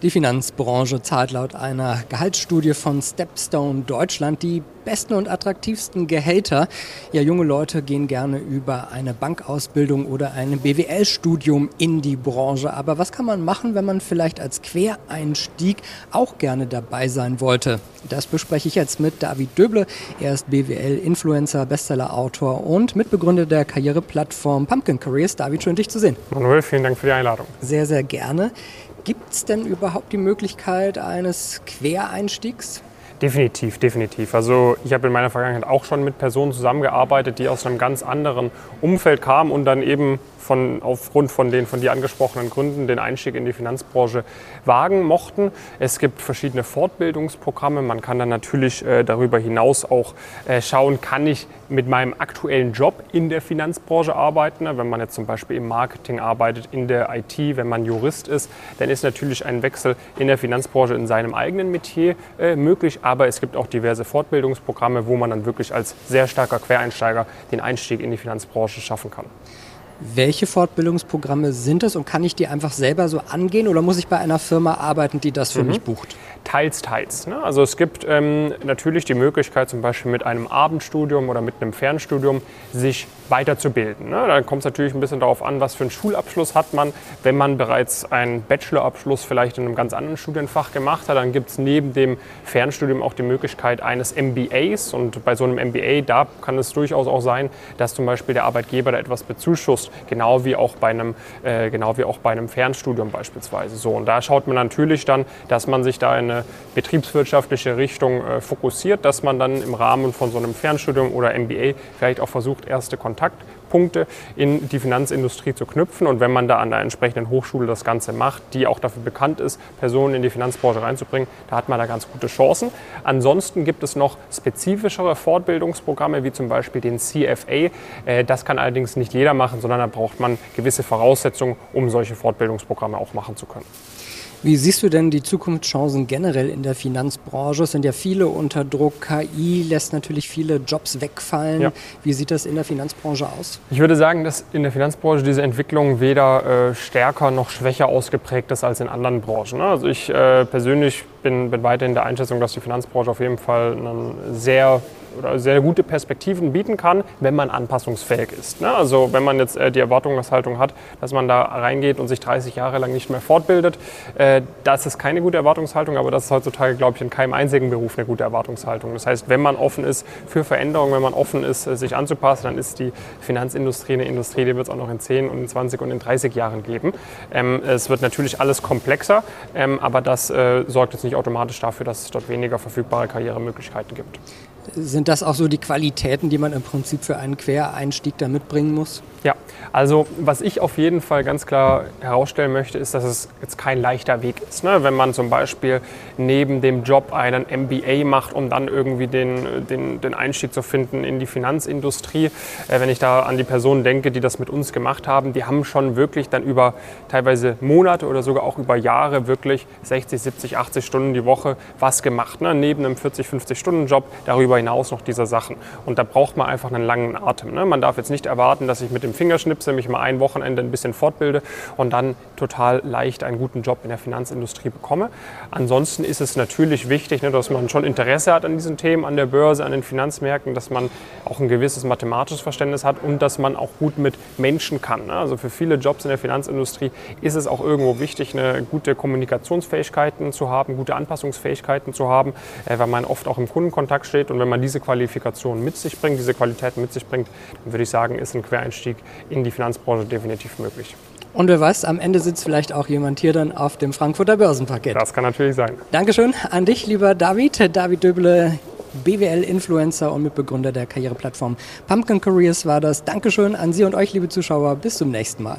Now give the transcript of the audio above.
Die Finanzbranche zahlt laut einer Gehaltsstudie von Stepstone Deutschland die besten und attraktivsten Gehälter. Ja, junge Leute gehen gerne über eine Bankausbildung oder ein BWL-Studium in die Branche. Aber was kann man machen, wenn man vielleicht als Quereinstieg auch gerne dabei sein wollte? Das bespreche ich jetzt mit David Döble. Er ist BWL-Influencer, Bestseller-Autor und Mitbegründer der Karriereplattform Pumpkin Careers. David, schön dich zu sehen. Manuel, vielen Dank für die Einladung. Sehr, sehr gerne. Gibt es denn überhaupt die Möglichkeit eines Quereinstiegs? Definitiv, definitiv. Also ich habe in meiner Vergangenheit auch schon mit Personen zusammengearbeitet, die aus einem ganz anderen Umfeld kamen und dann eben von, aufgrund von den von dir angesprochenen Gründen den Einstieg in die Finanzbranche wagen mochten. Es gibt verschiedene Fortbildungsprogramme. Man kann dann natürlich äh, darüber hinaus auch äh, schauen, kann ich mit meinem aktuellen Job in der Finanzbranche arbeiten. Wenn man jetzt zum Beispiel im Marketing arbeitet, in der IT, wenn man Jurist ist, dann ist natürlich ein Wechsel in der Finanzbranche in seinem eigenen Metier äh, möglich. Aber es gibt auch diverse Fortbildungsprogramme, wo man dann wirklich als sehr starker Quereinsteiger den Einstieg in die Finanzbranche schaffen kann. Welche Fortbildungsprogramme sind es und kann ich die einfach selber so angehen oder muss ich bei einer Firma arbeiten, die das für mhm. mich bucht? Teils, teils. Ne? Also es gibt ähm, natürlich die Möglichkeit, zum Beispiel mit einem Abendstudium oder mit einem Fernstudium sich weiterzubilden. Ne? Da kommt es natürlich ein bisschen darauf an, was für einen Schulabschluss hat man. Wenn man bereits einen Bachelorabschluss vielleicht in einem ganz anderen Studienfach gemacht hat, dann gibt es neben dem Fernstudium auch die Möglichkeit eines MBAs. Und bei so einem MBA, da kann es durchaus auch sein, dass zum Beispiel der Arbeitgeber da etwas bezuschusst, genau wie auch bei einem, äh, genau wie auch bei einem Fernstudium beispielsweise. So, und da schaut man natürlich dann, dass man sich da in eine betriebswirtschaftliche Richtung äh, fokussiert, dass man dann im Rahmen von so einem Fernstudium oder MBA vielleicht auch versucht, erste Kontaktpunkte in die Finanzindustrie zu knüpfen. Und wenn man da an der entsprechenden Hochschule das Ganze macht, die auch dafür bekannt ist, Personen in die Finanzbranche reinzubringen, da hat man da ganz gute Chancen. Ansonsten gibt es noch spezifischere Fortbildungsprogramme, wie zum Beispiel den CFA. Äh, das kann allerdings nicht jeder machen, sondern da braucht man gewisse Voraussetzungen, um solche Fortbildungsprogramme auch machen zu können. Wie siehst du denn die Zukunftschancen generell in der Finanzbranche? Es sind ja viele unter Druck. KI lässt natürlich viele Jobs wegfallen. Ja. Wie sieht das in der Finanzbranche aus? Ich würde sagen, dass in der Finanzbranche diese Entwicklung weder äh, stärker noch schwächer ausgeprägt ist als in anderen Branchen. Also ich äh, persönlich bin, bin weiterhin der Einschätzung, dass die Finanzbranche auf jeden Fall einen sehr oder sehr gute Perspektiven bieten kann, wenn man anpassungsfähig ist. Ne? Also wenn man jetzt äh, die Erwartungshaltung hat, dass man da reingeht und sich 30 Jahre lang nicht mehr fortbildet, äh, das ist keine gute Erwartungshaltung, aber das ist heutzutage, glaube ich, in keinem einzigen Beruf eine gute Erwartungshaltung. Das heißt, wenn man offen ist für Veränderungen, wenn man offen ist, äh, sich anzupassen, dann ist die Finanzindustrie eine Industrie, die wird es auch noch in 10 und in 20 und in 30 Jahren geben. Ähm, es wird natürlich alles komplexer, ähm, aber das äh, sorgt jetzt nicht automatisch dafür, dass es dort weniger verfügbare Karrieremöglichkeiten gibt. Sind das auch so die Qualitäten, die man im Prinzip für einen Quereinstieg da mitbringen muss? Ja, also was ich auf jeden Fall ganz klar herausstellen möchte, ist, dass es jetzt kein leichter Weg ist. Ne? Wenn man zum Beispiel neben dem Job einen MBA macht, um dann irgendwie den, den, den Einstieg zu finden in die Finanzindustrie. Äh, wenn ich da an die Personen denke, die das mit uns gemacht haben, die haben schon wirklich dann über teilweise Monate oder sogar auch über Jahre wirklich 60, 70, 80 Stunden die Woche was gemacht. Ne? Neben einem 40, 50 Stunden Job darüber hinaus noch diese Sachen. Und da braucht man einfach einen langen Atem. Ne? Man darf jetzt nicht erwarten, dass ich mit dem Fingerschnipsel mich mal ein Wochenende ein bisschen fortbilde und dann total leicht einen guten Job in der Finanzindustrie bekomme. Ansonsten ist es natürlich wichtig, ne, dass man schon Interesse hat an diesen Themen, an der Börse, an den Finanzmärkten, dass man auch ein gewisses mathematisches Verständnis hat und dass man auch gut mit Menschen kann. Ne? Also für viele Jobs in der Finanzindustrie ist es auch irgendwo wichtig, eine gute Kommunikationsfähigkeiten zu haben, gute Anpassungsfähigkeiten zu haben, äh, weil man oft auch im Kundenkontakt steht und wenn man diese Qualifikationen mit sich bringt, diese Qualitäten mit sich bringt, dann würde ich sagen, ist ein Quereinstieg in die Finanzbranche definitiv möglich. Und wer weiß, am Ende sitzt vielleicht auch jemand hier dann auf dem Frankfurter Börsenparkett. Das kann natürlich sein. Dankeschön an dich, lieber David. David Döble, BWL-Influencer und Mitbegründer der Karriereplattform Pumpkin Careers war das. Dankeschön an Sie und euch, liebe Zuschauer. Bis zum nächsten Mal.